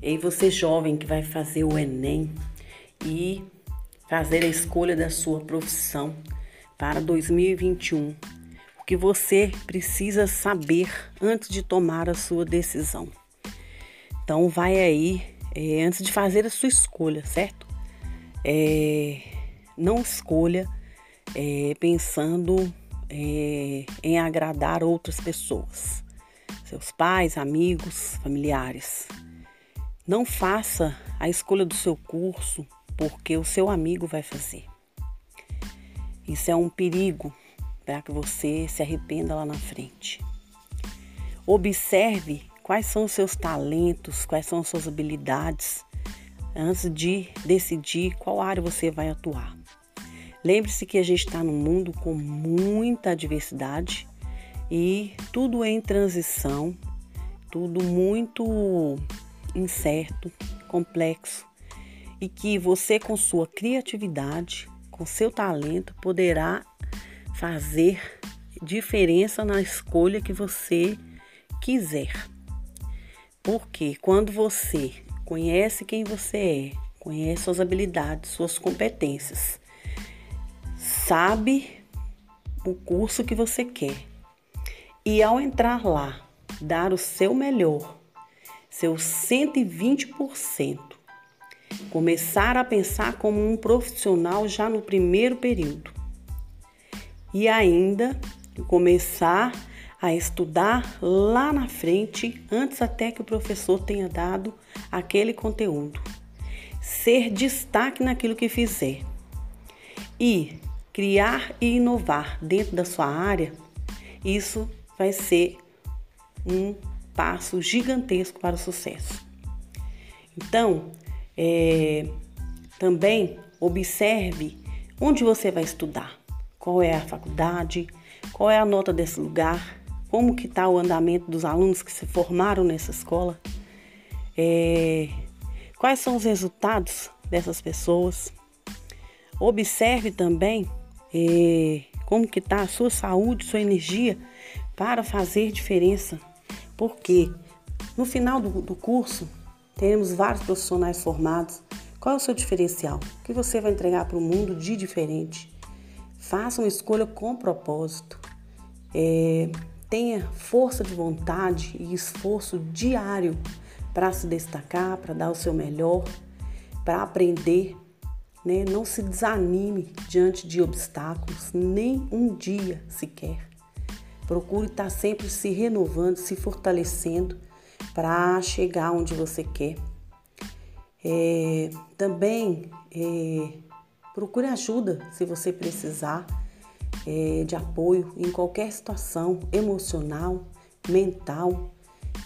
E você jovem que vai fazer o Enem e fazer a escolha da sua profissão para 2021. O que você precisa saber antes de tomar a sua decisão. Então vai aí, é, antes de fazer a sua escolha, certo? É, não escolha é, pensando é, em agradar outras pessoas, seus pais, amigos, familiares. Não faça a escolha do seu curso porque o seu amigo vai fazer. Isso é um perigo para que você se arrependa lá na frente. Observe quais são os seus talentos, quais são as suas habilidades antes de decidir qual área você vai atuar. Lembre-se que a gente está num mundo com muita diversidade e tudo é em transição, tudo muito incerto, complexo e que você, com sua criatividade, com seu talento, poderá fazer diferença na escolha que você quiser. Porque quando você conhece quem você é, conhece suas habilidades, suas competências, sabe o curso que você quer e ao entrar lá, dar o seu melhor, seus 120%. Começar a pensar como um profissional já no primeiro período. E ainda começar a estudar lá na frente, antes até que o professor tenha dado aquele conteúdo. Ser destaque naquilo que fizer. E criar e inovar dentro da sua área, isso vai ser um passo gigantesco para o sucesso. Então, é, também observe onde você vai estudar, qual é a faculdade, qual é a nota desse lugar, como que está o andamento dos alunos que se formaram nessa escola, é, quais são os resultados dessas pessoas. Observe também é, como que está a sua saúde, sua energia para fazer diferença porque no final do, do curso teremos vários profissionais formados. Qual é o seu diferencial? O que você vai entregar para o mundo de diferente? Faça uma escolha com propósito. É, tenha força de vontade e esforço diário para se destacar, para dar o seu melhor, para aprender. Né? Não se desanime diante de obstáculos, nem um dia sequer. Procure estar sempre se renovando, se fortalecendo para chegar onde você quer. É, também é, procure ajuda se você precisar é, de apoio em qualquer situação emocional, mental,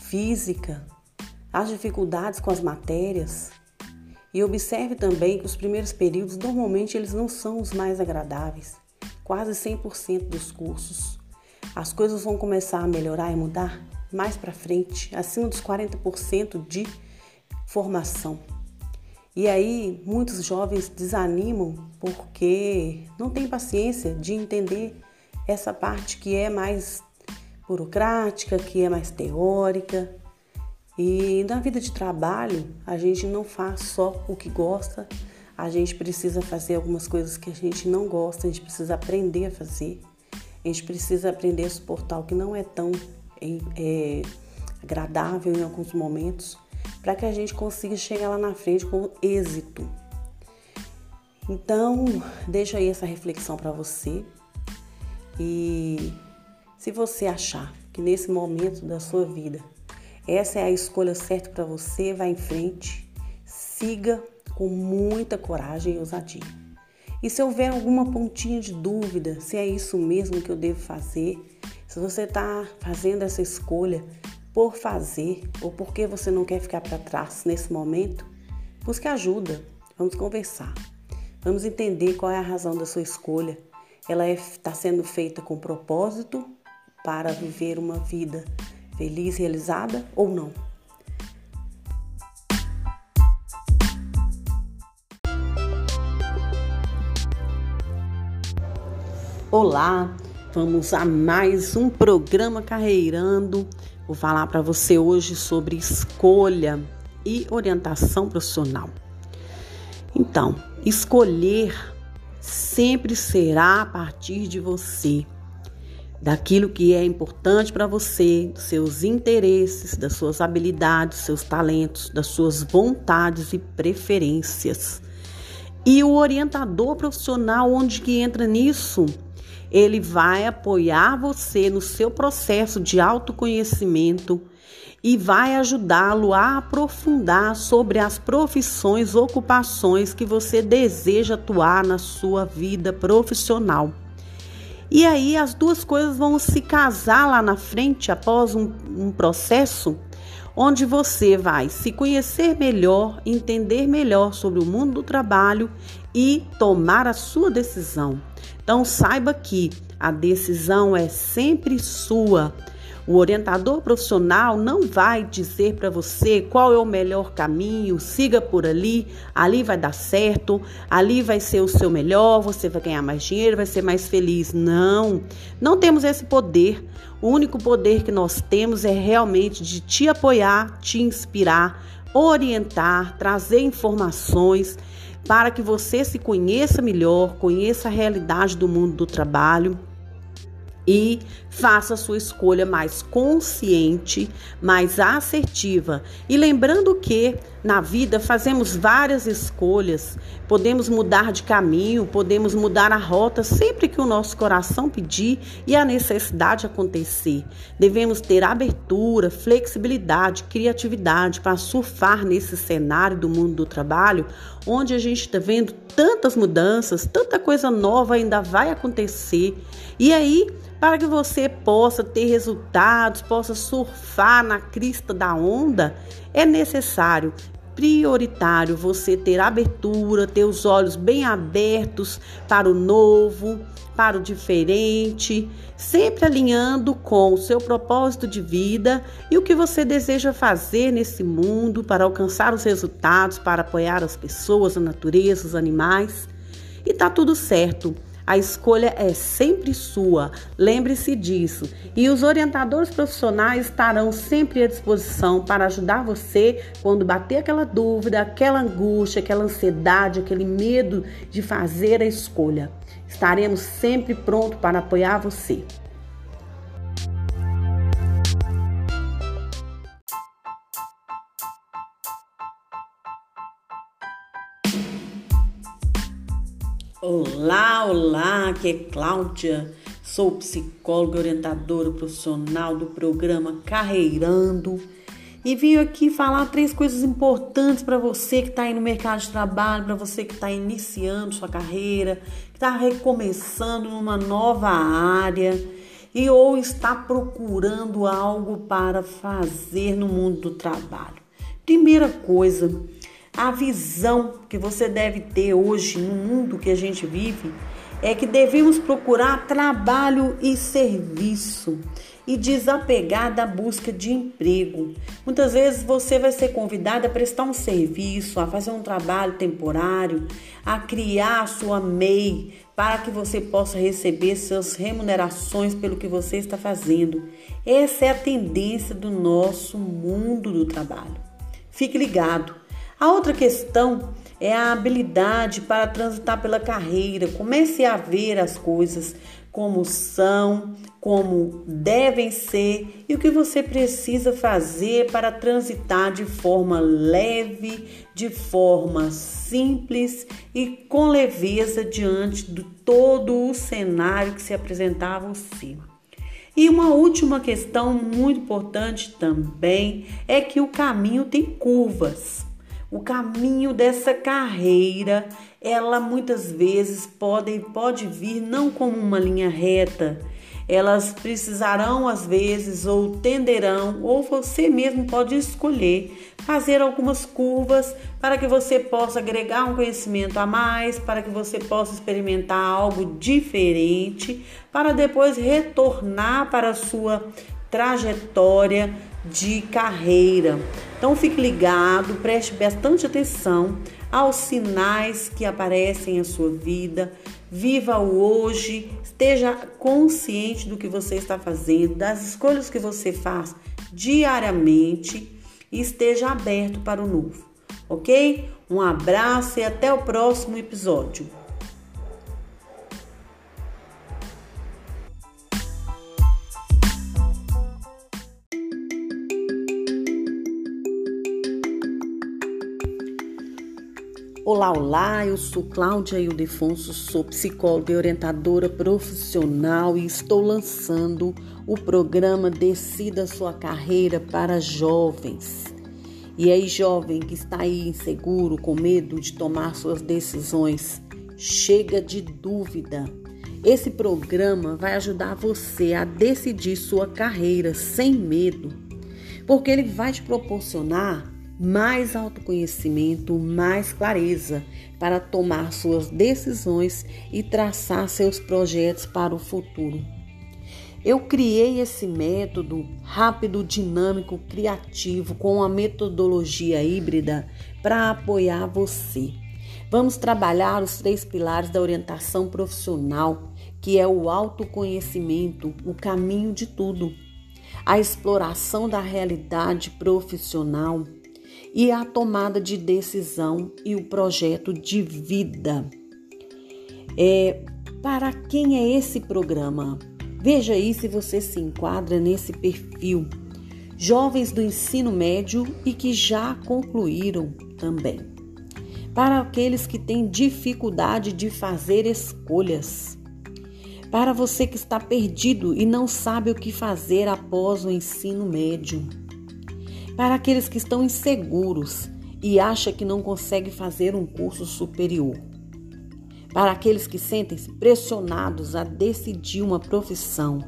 física, as dificuldades com as matérias. E observe também que os primeiros períodos normalmente eles não são os mais agradáveis. Quase 100% dos cursos as coisas vão começar a melhorar e mudar mais para frente, acima dos 40% de formação. E aí muitos jovens desanimam porque não têm paciência de entender essa parte que é mais burocrática, que é mais teórica. E na vida de trabalho, a gente não faz só o que gosta, a gente precisa fazer algumas coisas que a gente não gosta, a gente precisa aprender a fazer. A gente precisa aprender a suportar o que não é tão é, agradável em alguns momentos, para que a gente consiga chegar lá na frente com êxito. Então, deixa aí essa reflexão para você. E se você achar que nesse momento da sua vida essa é a escolha certa para você, vá em frente, siga com muita coragem e ousadia. E se houver alguma pontinha de dúvida se é isso mesmo que eu devo fazer, se você está fazendo essa escolha por fazer ou porque você não quer ficar para trás nesse momento, busque ajuda. Vamos conversar. Vamos entender qual é a razão da sua escolha. Ela está é, sendo feita com propósito para viver uma vida feliz, realizada ou não. Olá, vamos a mais um programa Carreirando. Vou falar para você hoje sobre escolha. e orientação profissional. Então, escolher sempre será a partir de você, daquilo que é importante para você, dos seus interesses, das suas habilidades, seus talentos, das suas vontades e preferências. E o orientador profissional, onde que entra nisso? Ele vai apoiar você no seu processo de autoconhecimento e vai ajudá-lo a aprofundar sobre as profissões, ocupações que você deseja atuar na sua vida profissional. E aí as duas coisas vão se casar lá na frente após um, um processo onde você vai se conhecer melhor, entender melhor sobre o mundo do trabalho e tomar a sua decisão. Então saiba que a decisão é sempre sua. O orientador profissional não vai dizer para você qual é o melhor caminho, siga por ali, ali vai dar certo, ali vai ser o seu melhor, você vai ganhar mais dinheiro, vai ser mais feliz. Não, não temos esse poder. O único poder que nós temos é realmente de te apoiar, te inspirar, orientar, trazer informações para que você se conheça melhor, conheça a realidade do mundo do trabalho e faça sua escolha mais consciente, mais assertiva. E lembrando que na vida fazemos várias escolhas, podemos mudar de caminho, podemos mudar a rota sempre que o nosso coração pedir e a necessidade acontecer. Devemos ter abertura, flexibilidade, criatividade para surfar nesse cenário do mundo do trabalho, onde a gente está vendo tantas mudanças, tanta coisa nova ainda vai acontecer. E aí, para que você possa ter resultados, possa surfar na crista da onda, é necessário prioritário você ter abertura, ter os olhos bem abertos para o novo, para o diferente, sempre alinhando com o seu propósito de vida e o que você deseja fazer nesse mundo para alcançar os resultados, para apoiar as pessoas, a natureza, os animais. E tá tudo certo. A escolha é sempre sua, lembre-se disso. E os orientadores profissionais estarão sempre à disposição para ajudar você quando bater aquela dúvida, aquela angústia, aquela ansiedade, aquele medo de fazer a escolha. Estaremos sempre prontos para apoiar você. Olá, aqui é Cláudia, sou psicóloga orientadora profissional do programa Carreirando e vim aqui falar três coisas importantes para você que está aí no mercado de trabalho, para você que está iniciando sua carreira, que está recomeçando numa nova área e ou está procurando algo para fazer no mundo do trabalho. Primeira coisa, a visão que você deve ter hoje no mundo que a gente vive é que devemos procurar trabalho e serviço e desapegar da busca de emprego. Muitas vezes você vai ser convidado a prestar um serviço, a fazer um trabalho temporário, a criar a sua MEI para que você possa receber suas remunerações pelo que você está fazendo. Essa é a tendência do nosso mundo do trabalho. Fique ligado. A outra questão é a habilidade para transitar pela carreira. Comece a ver as coisas como são, como devem ser e o que você precisa fazer para transitar de forma leve, de forma simples e com leveza diante de todo o cenário que se apresentava a você. E uma última questão muito importante também é que o caminho tem curvas. O caminho dessa carreira, ela muitas vezes pode, pode vir não como uma linha reta. Elas precisarão, às vezes, ou tenderão, ou você mesmo pode escolher fazer algumas curvas para que você possa agregar um conhecimento a mais, para que você possa experimentar algo diferente, para depois retornar para a sua trajetória de carreira. Então fique ligado, preste bastante atenção aos sinais que aparecem em sua vida. Viva o hoje, esteja consciente do que você está fazendo, das escolhas que você faz diariamente e esteja aberto para o novo, ok? Um abraço e até o próximo episódio. Olá, olá, eu sou Cláudia Ildefonso, sou psicóloga e orientadora profissional e estou lançando o programa Decida Sua Carreira para Jovens. E aí, jovem que está aí inseguro, com medo de tomar suas decisões, chega de dúvida. Esse programa vai ajudar você a decidir sua carreira sem medo, porque ele vai te proporcionar mais autoconhecimento, mais clareza para tomar suas decisões e traçar seus projetos para o futuro. Eu criei esse método rápido, dinâmico, criativo, com a metodologia híbrida para apoiar você. Vamos trabalhar os três pilares da orientação profissional, que é o autoconhecimento, o caminho de tudo, a exploração da realidade profissional e a tomada de decisão e o projeto de vida. É, para quem é esse programa? Veja aí se você se enquadra nesse perfil. Jovens do ensino médio e que já concluíram também. Para aqueles que têm dificuldade de fazer escolhas. Para você que está perdido e não sabe o que fazer após o ensino médio para aqueles que estão inseguros e acham que não conseguem fazer um curso superior. Para aqueles que sentem-se pressionados a decidir uma profissão.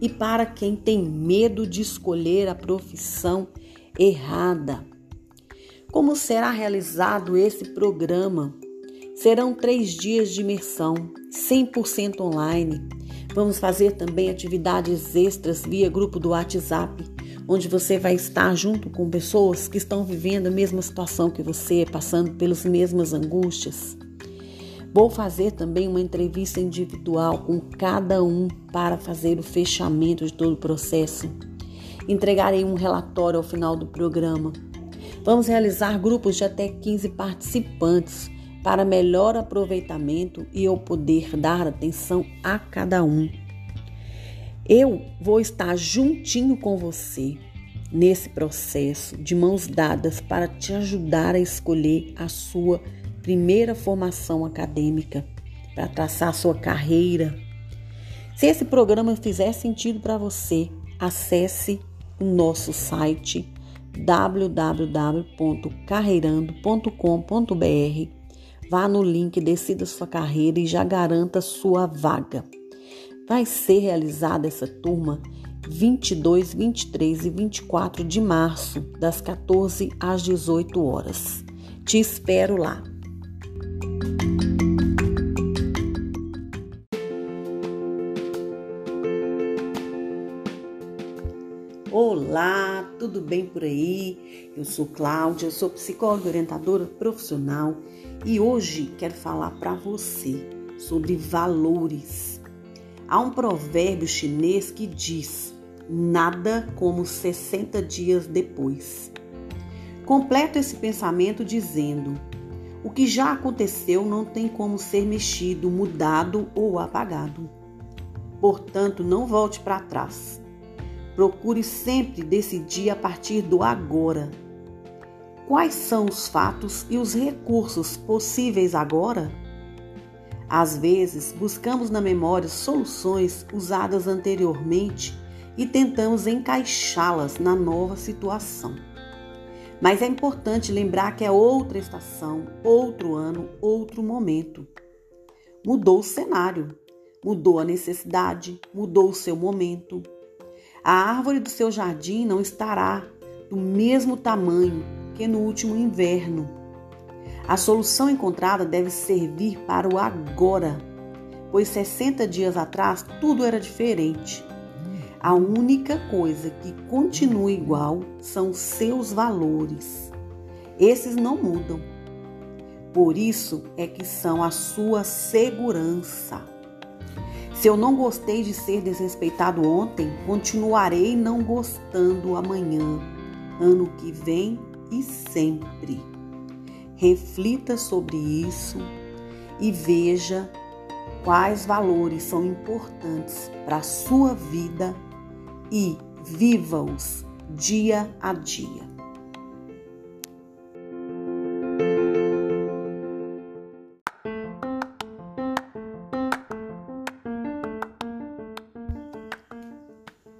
E para quem tem medo de escolher a profissão errada. Como será realizado esse programa? Serão três dias de imersão, 100% online. Vamos fazer também atividades extras via grupo do WhatsApp onde você vai estar junto com pessoas que estão vivendo a mesma situação que você, passando pelas mesmas angústias. Vou fazer também uma entrevista individual com cada um para fazer o fechamento de todo o processo. Entregarei um relatório ao final do programa. Vamos realizar grupos de até 15 participantes para melhor aproveitamento e eu poder dar atenção a cada um. Eu vou estar juntinho com você nesse processo, de mãos dadas, para te ajudar a escolher a sua primeira formação acadêmica, para traçar a sua carreira. Se esse programa fizer sentido para você, acesse o nosso site www.carreirando.com.br. Vá no link, decida sua carreira e já garanta sua vaga vai ser realizada essa turma 22, 23 e 24 de março, das 14 às 18 horas. Te espero lá. Olá, tudo bem por aí? Eu sou Cláudia, eu sou psicóloga orientadora profissional e hoje quero falar para você sobre valores. Há um provérbio chinês que diz: nada como 60 dias depois. Completo esse pensamento dizendo: o que já aconteceu não tem como ser mexido, mudado ou apagado. Portanto, não volte para trás. Procure sempre decidir a partir do agora. Quais são os fatos e os recursos possíveis agora? Às vezes, buscamos na memória soluções usadas anteriormente e tentamos encaixá-las na nova situação. Mas é importante lembrar que é outra estação, outro ano, outro momento. Mudou o cenário, mudou a necessidade, mudou o seu momento. A árvore do seu jardim não estará do mesmo tamanho que no último inverno a solução encontrada deve servir para o agora, pois 60 dias atrás tudo era diferente. A única coisa que continua igual são seus valores. Esses não mudam. Por isso é que são a sua segurança. Se eu não gostei de ser desrespeitado ontem, continuarei não gostando amanhã. ano que vem e sempre. Reflita sobre isso e veja quais valores são importantes para a sua vida e viva-os dia a dia.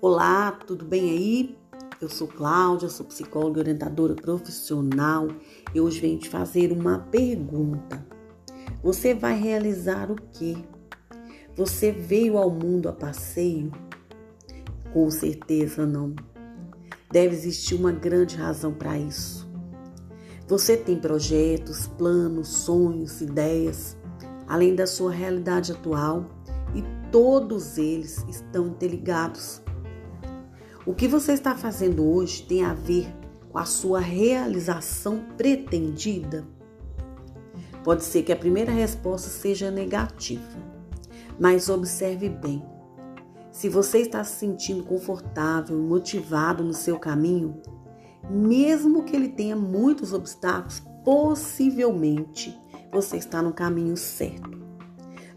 Olá, tudo bem aí? Eu sou Cláudia, sou psicóloga e orientadora profissional e hoje venho te fazer uma pergunta. Você vai realizar o quê? Você veio ao mundo a passeio? Com certeza não. Deve existir uma grande razão para isso. Você tem projetos, planos, sonhos, ideias, além da sua realidade atual, e todos eles estão interligados. O que você está fazendo hoje tem a ver com a sua realização pretendida? Pode ser que a primeira resposta seja negativa, mas observe bem. Se você está se sentindo confortável motivado no seu caminho, mesmo que ele tenha muitos obstáculos, possivelmente você está no caminho certo.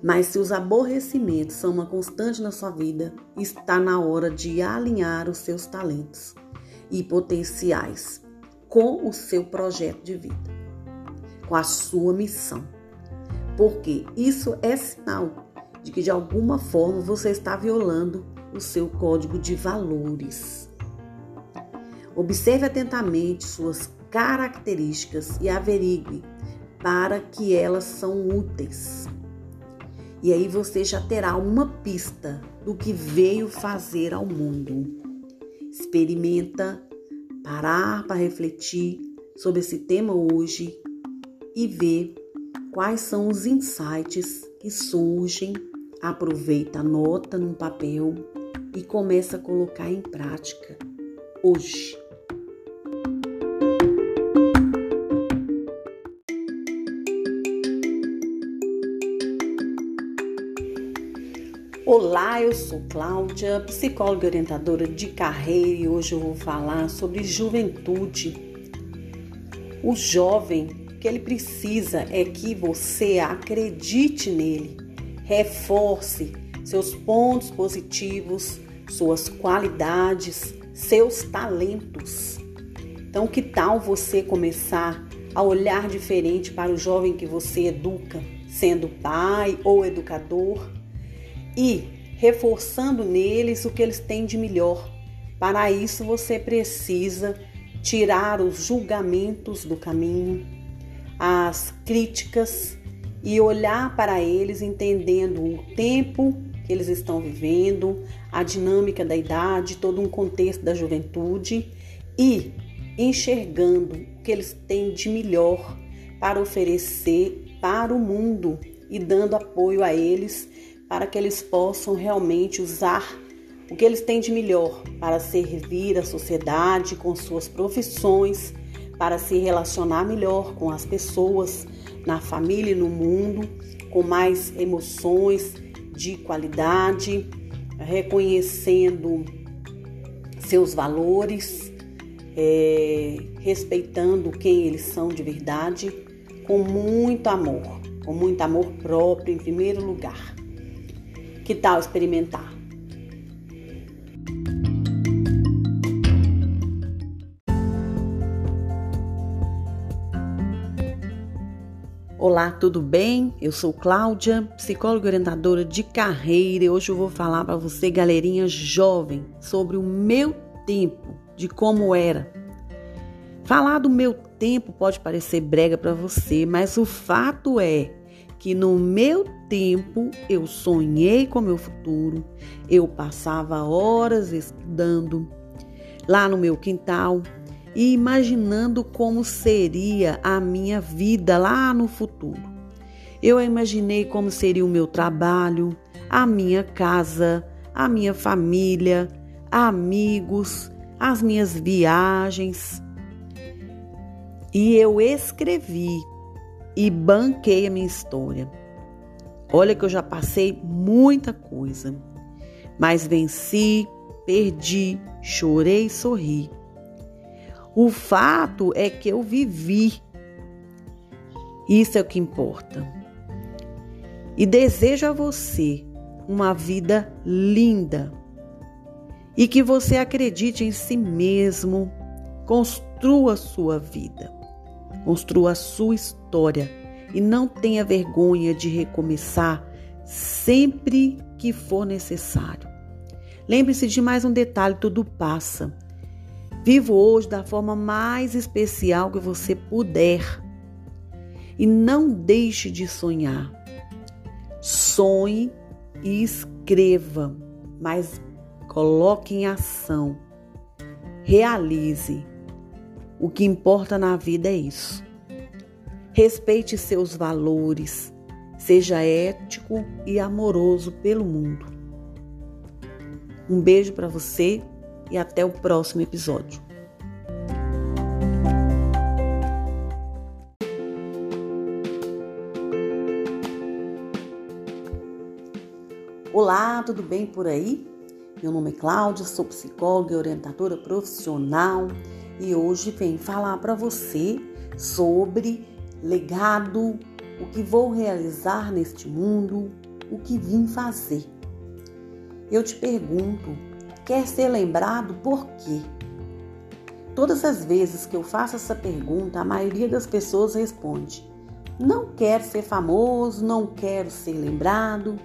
Mas se os aborrecimentos são uma constante na sua vida, está na hora de alinhar os seus talentos e potenciais com o seu projeto de vida, com a sua missão. Porque isso é sinal de que de alguma forma você está violando o seu código de valores. Observe atentamente suas características e averigue para que elas são úteis. E aí você já terá uma pista do que veio fazer ao mundo. Experimenta parar para refletir sobre esse tema hoje e ver quais são os insights que surgem. Aproveita, anota num papel e começa a colocar em prática hoje. Olá, eu sou Cláudia, psicóloga orientadora de carreira e hoje eu vou falar sobre juventude. O jovem, o que ele precisa é que você acredite nele, reforce seus pontos positivos, suas qualidades, seus talentos. Então, que tal você começar a olhar diferente para o jovem que você educa, sendo pai ou educador? E reforçando neles o que eles têm de melhor. Para isso, você precisa tirar os julgamentos do caminho, as críticas e olhar para eles entendendo o tempo que eles estão vivendo, a dinâmica da idade, todo um contexto da juventude e enxergando o que eles têm de melhor para oferecer para o mundo e dando apoio a eles para que eles possam realmente usar o que eles têm de melhor para servir a sociedade com suas profissões, para se relacionar melhor com as pessoas na família e no mundo, com mais emoções de qualidade, reconhecendo seus valores, é, respeitando quem eles são de verdade, com muito amor, com muito amor próprio em primeiro lugar. Que tal experimentar? Olá, tudo bem? Eu sou Cláudia, psicóloga orientadora de carreira e hoje eu vou falar para você, galerinha jovem, sobre o meu tempo, de como era. Falar do meu tempo pode parecer brega para você, mas o fato é que no meu tempo eu sonhei com meu futuro, eu passava horas estudando lá no meu quintal e imaginando como seria a minha vida lá no futuro. Eu imaginei como seria o meu trabalho, a minha casa, a minha família, amigos, as minhas viagens. E eu escrevi e banquei a minha história. Olha que eu já passei muita coisa, mas venci, perdi, chorei e sorri. O fato é que eu vivi. Isso é o que importa. E desejo a você uma vida linda e que você acredite em si mesmo, construa sua vida, construa a sua história e não tenha vergonha de recomeçar sempre que for necessário. Lembre-se de mais um detalhe: tudo passa. Viva hoje da forma mais especial que você puder. E não deixe de sonhar. Sonhe e escreva, mas coloque em ação. Realize. O que importa na vida é isso. Respeite seus valores. Seja ético e amoroso pelo mundo. Um beijo para você e até o próximo episódio. Olá, tudo bem por aí? Meu nome é Cláudia, sou psicóloga e orientadora profissional e hoje venho falar para você sobre legado, o que vou realizar neste mundo, o que vim fazer. Eu te pergunto, quer ser lembrado por quê? Todas as vezes que eu faço essa pergunta, a maioria das pessoas responde: não quero ser famoso, não quero ser lembrado.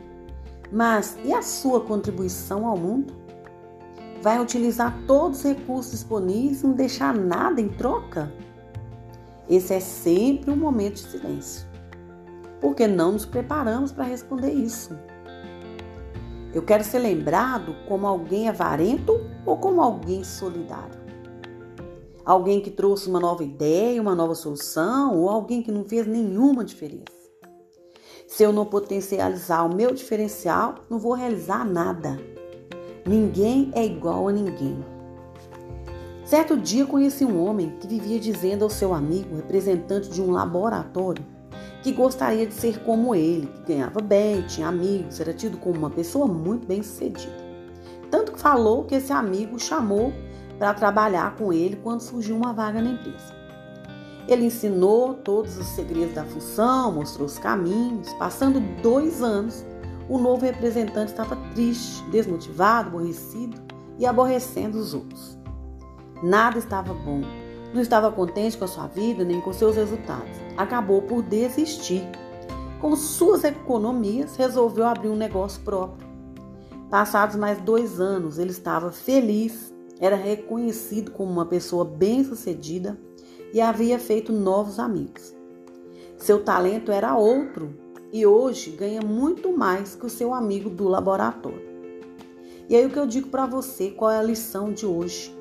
Mas e a sua contribuição ao mundo? Vai utilizar todos os recursos disponíveis e não deixar nada em troca? Esse é sempre um momento de silêncio, porque não nos preparamos para responder isso. Eu quero ser lembrado como alguém avarento ou como alguém solidário? Alguém que trouxe uma nova ideia, uma nova solução ou alguém que não fez nenhuma diferença? Se eu não potencializar o meu diferencial, não vou realizar nada. Ninguém é igual a ninguém. Certo dia conheci um homem que vivia dizendo ao seu amigo, representante de um laboratório, que gostaria de ser como ele, que ganhava bem, tinha amigos, era tido como uma pessoa muito bem sucedida. Tanto que falou que esse amigo chamou para trabalhar com ele quando surgiu uma vaga na empresa. Ele ensinou todos os segredos da função, mostrou os caminhos. Passando dois anos, o novo representante estava triste, desmotivado, aborrecido e aborrecendo os outros. Nada estava bom. Não estava contente com a sua vida nem com seus resultados. Acabou por desistir. Com suas economias, resolveu abrir um negócio próprio. Passados mais dois anos, ele estava feliz, era reconhecido como uma pessoa bem-sucedida e havia feito novos amigos. Seu talento era outro e hoje ganha muito mais que o seu amigo do laboratório. E aí o que eu digo para você, qual é a lição de hoje?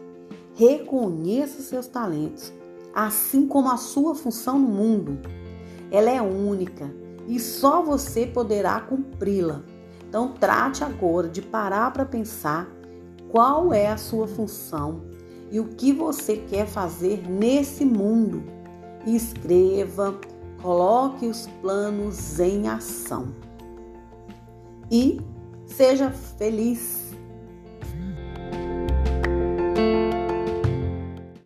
Reconheça seus talentos, assim como a sua função no mundo. Ela é única e só você poderá cumpri-la. Então trate agora de parar para pensar qual é a sua função e o que você quer fazer nesse mundo. Escreva, coloque os planos em ação. E seja feliz.